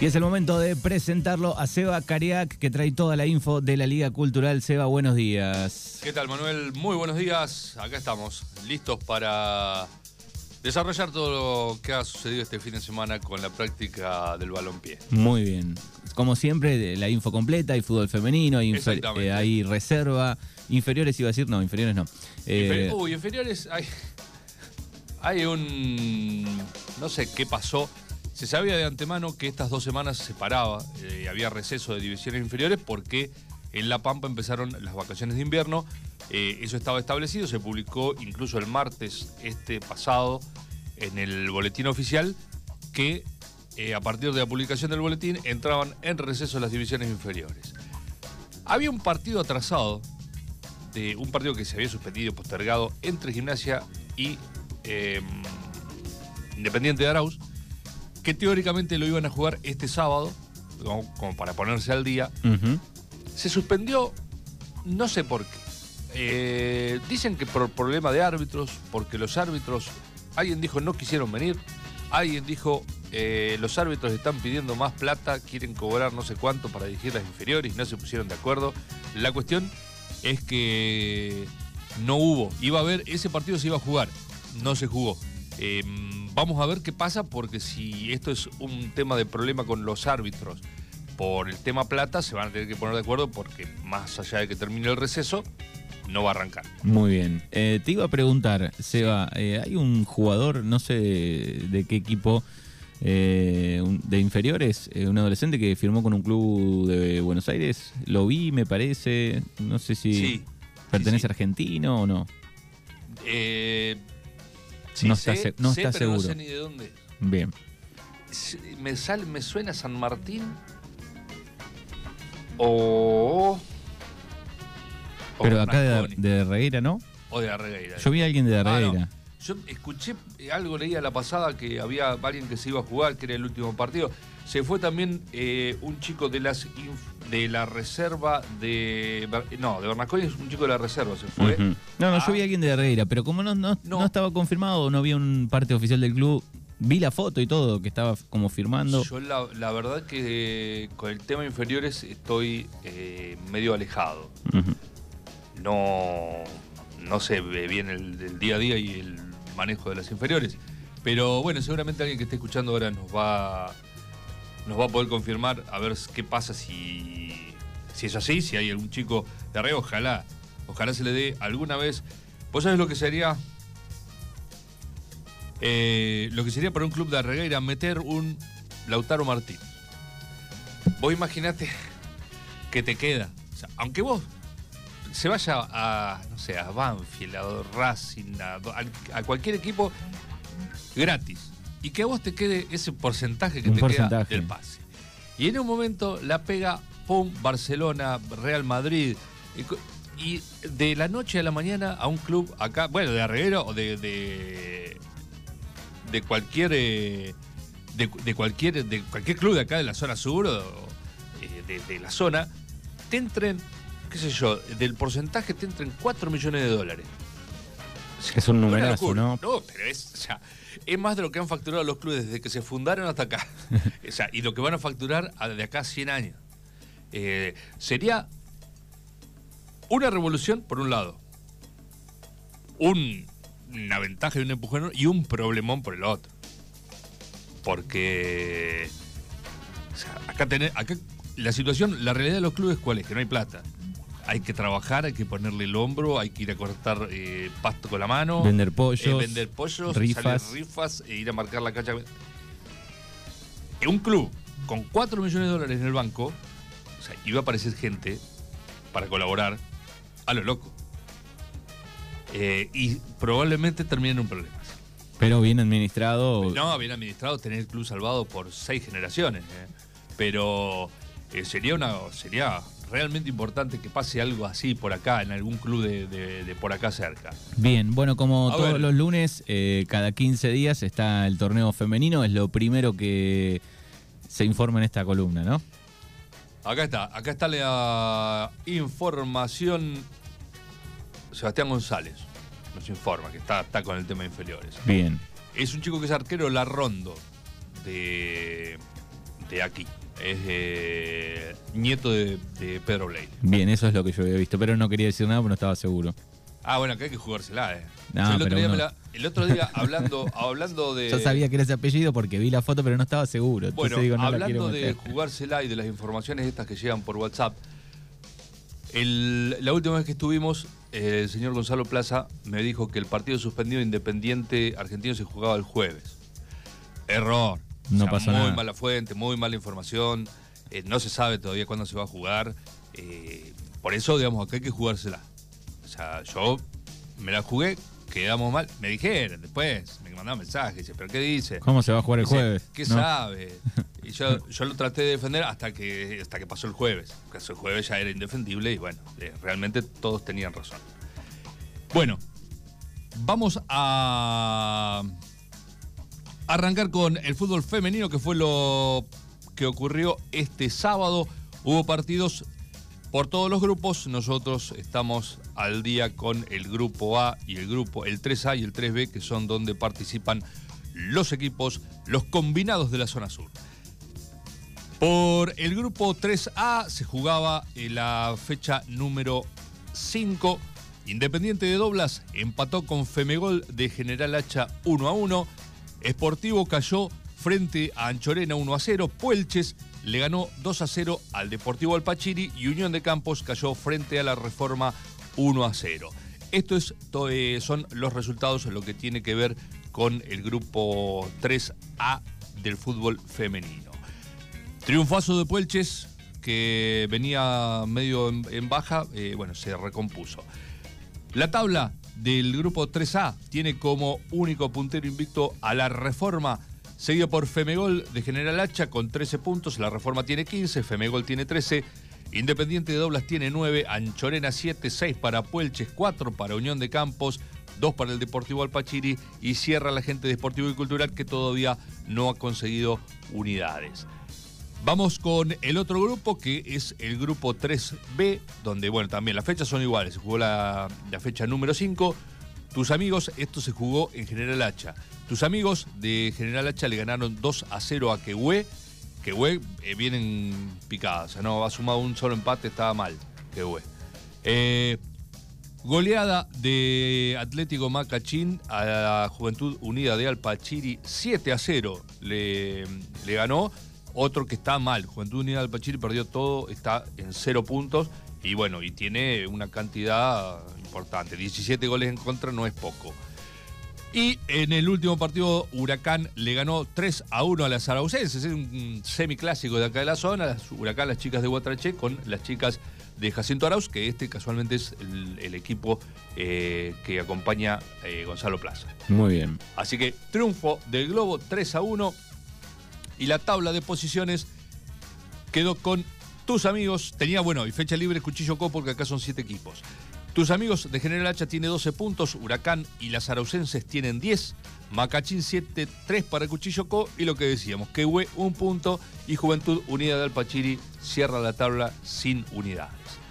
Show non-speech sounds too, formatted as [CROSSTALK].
Y es el momento de presentarlo a Seba Cariac, que trae toda la info de la Liga Cultural. Seba, buenos días. ¿Qué tal, Manuel? Muy buenos días. Acá estamos, listos para desarrollar todo lo que ha sucedido este fin de semana con la práctica del balompié. Muy bien. Como siempre, la info completa, hay fútbol femenino, hay, eh, hay reserva. Inferiores iba a decir, no, inferiores no. Eh, uy, inferiores hay, hay un... no sé qué pasó se sabía de antemano que estas dos semanas se paraba, eh, había receso de divisiones inferiores porque en La Pampa empezaron las vacaciones de invierno. Eh, eso estaba establecido, se publicó incluso el martes este pasado en el boletín oficial que eh, a partir de la publicación del boletín entraban en receso las divisiones inferiores. Había un partido atrasado, de un partido que se había suspendido, postergado entre Gimnasia y em, Independiente de Arauz, que teóricamente lo iban a jugar este sábado, como, para ponerse al día. Se suspendió, no sé por qué. Eh, dicen que por problema de árbitros, porque los árbitros, alguien dijo no quisieron venir, alguien dijo eh, los árbitros están pidiendo más plata, quieren cobrar no sé cuánto para dirigir las inferiores, no se pusieron de acuerdo. La cuestión es que no hubo, iba a haber, ese partido se iba a jugar, no se jugó. Em, vamos a ver qué pasa porque si esto es un tema de problema con los árbitros por el tema plata, se van a tener que poner de acuerdo porque más allá de que termine el receso, no va a arrancar. Muy bien. Eh, te iba a preguntar, Seba, eh, hay un jugador, no sé de qué equipo, eh, de inferiores, un adolescente que firmó con un club de Buenos Aires. Lo vi, me parece. No sé si pertenece a argentino o no. Eh, no está, no está seguro. No sé ni de dónde. Bien. Me, sale, me suena San Martín. O. Pero acá de, de Regueira, ¿no? O de Regueira. Yo vi a alguien de ah, Regueira. Yo escuché algo, leía la pasada que había alguien que se iba a jugar, que era el último partido. Se fue también eh, un chico de las de la reserva de. No, de Bernasconi es un chico de la reserva, se fue. No, no, yo vi a alguien de Herrera, pero como no, no, no, estaba confirmado, no había un parte oficial del club, vi la foto y todo, que estaba como firmando. Yo la, verdad que con el tema inferiores estoy eh, medio alejado. No. No sé bien el día a día y el manejo de las inferiores. Pero bueno, seguramente alguien que esté escuchando ahora nos va, nos va a poder confirmar a ver qué pasa si, si es así, si hay algún chico de arriba, ojalá, ojalá se le dé alguna vez. ¿Vos sabés lo que sería? Eh, lo que sería para un club de Arregueira meter un Lautaro Martín. Vos imaginate que te queda. aunque vos se vaya a, no sé, a Banfield, a Racing, a, cualquier equipo gratis. Y que a vos te quede ese porcentaje que te queda del pase. Y en un momento la pega, pum, Barcelona, Real Madrid. Y, de la noche a la mañana a un club acá, bueno, de Arreguero o de, de, cualquier. Eh, de, cualquier, de cualquier club de acá de la zona sur o eh, de, de la zona, te entren qué sé yo, del porcentaje te entran 4 millones de dólares. Es un numerazo, ¿no? No, pero es, o sea, es más de lo que han facturado los clubes desde que se fundaron hasta acá. [LAUGHS] o sea, y lo que van a facturar de acá a 100 años. Eh, sería una revolución, por un lado. una ventaja y un empujón y un problemón por el otro. Porque o sea, acá, tener, acá la situación, la realidad de los clubes, ¿cuál es? Que no hay plata hay que trabajar, hay que ponerle el hombro, hay que ir a cortar eh, pasto con la mano. Vender pollos. Eh, vender pollos, rifas. rifas e ir a marcar la cancha. un club con 4 millones de dólares en el banco, o sea, iba a aparecer gente para colaborar a lo loco. Eh, y probablemente termine en un problema. Pero bien administrado. No, bien administrado, tener el club salvado por seis generaciones. Pero sería una. sería realmente importante que pase algo así por acá, en algún club de, por acá cerca. Bien, bueno, como todos los lunes, eh, cada 15 días está el torneo femenino, es lo primero que se informa en esta columna, ¿no? Acá está, acá está la información. Sebastián González nos informa que está, está con el tema inferiores. Bien. Es un chico que es arquero Larrondo de, de aquí. Es eh, nieto de, de Pedro Blay. Bien, eso es lo que yo había visto, pero no quería decir nada porque no estaba seguro. Ah, bueno, que hay que jugársela, eh. No, Yo el, otro día me uno- la- el otro día hablando, [LAUGHS] hablando de. Yo sabía que era ese apellido porque vi la foto, pero no estaba seguro. Bueno, digo, no la hablando de jugársela y de las informaciones estas que llegan por WhatsApp, el- la última vez que estuvimos, eh, el señor Gonzalo Plaza me dijo que el partido suspendido Independiente Argentino se jugaba el jueves. Error. No pasó muy nada. mala fuente, muy mala información. eh, no se sabe todavía cuándo se va a jugar. eh, por eso, digamos, acá hay que jugársela. O sea, yo me la jugué, quedamos mal. Me dijeron después, me mandaron mensajes, ¿pero qué dice? ¿Cómo se va a jugar el Dice, jueves? ¿Qué ¿No? sabe? [LAUGHS] Y yo, yo lo traté de defender hasta que, hasta que pasó el jueves. Porque el jueves ya era indefendible y bueno, eh, realmente todos tenían razón. Bueno, vamos a arrancar con el fútbol femenino, que fue lo que ocurrió este sábado. Hubo partidos por todos los grupos. Nosotros estamos al día con el grupo A y el grupo, el 3A y el 3B, que son donde participan los equipos, los combinados de la zona sur. Por el grupo 3A se jugaba en la fecha número 5. Independiente de Doblas empató con Femegol de General Hacha 1 a 1. Sportivo cayó frente a Anchorena 1 a 0. Puelches le ganó 2 a 0 al Deportivo Alpachiri y Unión de Campos cayó frente a la Reforma 1 a 0. Estos to- eh, son los resultados en lo que tiene que ver con el grupo 3A del fútbol femenino. Triunfazo de Puelches, que venía medio en, en baja, eh, bueno, se recompuso. La tabla del grupo 3A tiene como único puntero invicto a la Reforma, seguido por Femegol de General Hacha con 13 puntos, la Reforma tiene 15, Femegol tiene 13, Independiente de Doblas tiene 9, Anchorena 7, 6 para Puelches, 4 para Unión de Campos, 2 para el Deportivo Alpachiri y cierra la gente de Deportivo y Cultural que todavía no ha conseguido unidades. Vamos con el otro grupo que es el grupo 3B, donde, bueno, también las fechas son iguales. Se jugó la, la fecha número 5. Tus amigos, esto se jugó en General Hacha. Tus amigos de General Hacha le ganaron 2 a 0 a Quehue. Quehue eh, vienen picadas, o sea, no ha sumado un solo empate, estaba mal. Quehue. Eh, Goleada de Atlético Macachín a la Juventud Unida de Alpachiri, 7 a 0 le, le ganó. Otro que está mal, Juventud Unida de Alpachiri perdió todo, está en 0 puntos y bueno, y tiene una cantidad importante. 17 goles en contra no es poco. Y en el último partido, Huracán le ganó 3 a 1 a las Araucenses. Es un semiclásico de acá de la zona. Huracán, las chicas de Guatraché, con las chicas de Jacinto Arauz, que este casualmente es el, el equipo eh, que acompaña eh, Gonzalo Plaza. Muy bien. Así que triunfo del Globo 3 a 1. Y la tabla de posiciones quedó con tus amigos. Tenía, bueno, y fecha libre Cuchillo Co, porque acá son 7 equipos. Tus amigos de General Hacha tiene 12 puntos, Huracán y las Araucenses tienen 10, Macachín 7, 3 para Cuchillo Co y lo que decíamos, Quehue un punto y Juventud Unida de Alpachiri cierra la tabla sin unidades.